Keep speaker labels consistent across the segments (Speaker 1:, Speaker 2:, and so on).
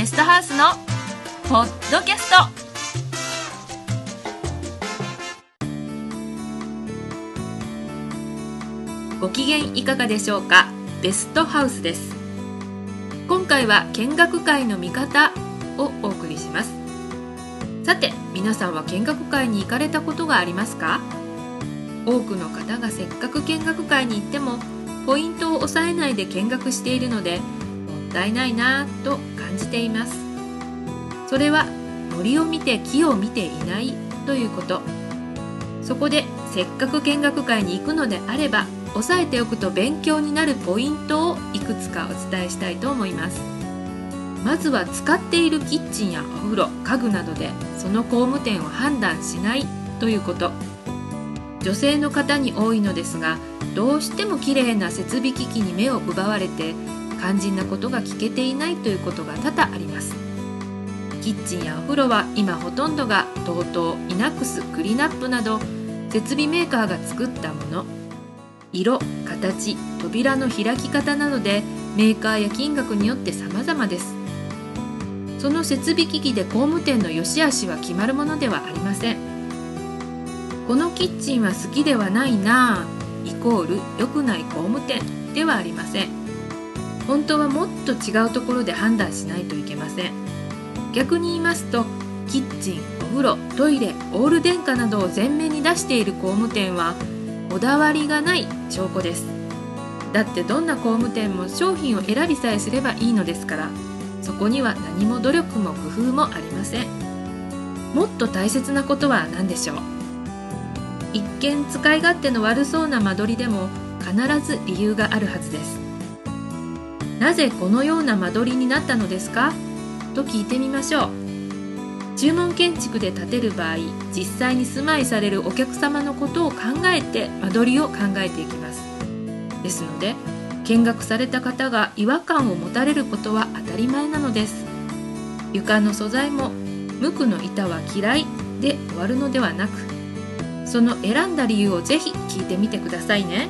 Speaker 1: ゲストハウスのポッドキャスト。ご機嫌いかがでしょうか？ベストハウスです。今回は見学会の見方をお送りします。さて皆さんは見学会に行かれたことがありますか？多くの方がせっかく見学会に行ってもポイントを押さえないで見学しているのでったいないなぁと感じています。それは森を見て木を見ていないということ。そこでせっかく見学会に行くのであれば押さえておくと勉強になるポイントをいくつかお伝えしたいと思います。まずは使っているキッチンやお風呂家具などでその工務店を判断しないということ。女性の方に多いのですがどうしても綺麗な設備機器に目を奪われて肝心なことが聞けていないということが多々あります。キッチンやお風呂は今ほとんどが TOTO イナックスクリナップなど設備メーカーが作ったもの。色形扉の開き方などでメーカーや金額によって様々です。その設備機器で工務店の良し悪しは決まるものではありません。このキッチンは好きではないなぁイコール良くない工務店ではありません。本当はもっと違うところで判断しないといけません。逆に言いますとキッチンお風呂トイレオール電化などを前面に出している工務店はこだわりがない証拠です。だってどんな工務店も商品を選びさえすればいいのですからそこには何も努力も工夫もありません。もっと大切なことは何でしょう？一見使い勝手の悪そうな間取りでも必ず理由があるはずです。なぜこのような間取りになったのですか？と聞いてみましょう。注文建築で建てる場合実際に住まいされるお客様のことを考えて間取りを考えていきます。ですので見学された方が違和感を持たれることは当たり前なのです。床の素材も無垢の板は嫌いで終わるのではなくその選んだ理由をぜひ聞いてみてくださいね。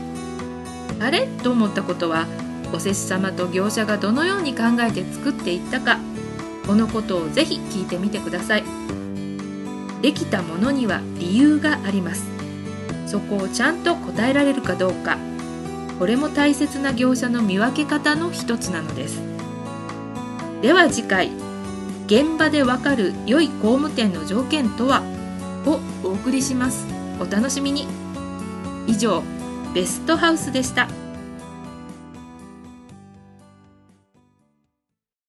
Speaker 1: あれ？と思ったことはお施主様と業者がどのように考えて作っていったかこのことをぜひ聞いてみてください。できたものには理由があります。そこをちゃんと答えられるかどうかこれも大切な業者の見分け方の一つなのです。では次回現場でわかる良い工務店の条件とはをお送りします。お楽しみに。以上ベストハウスでした。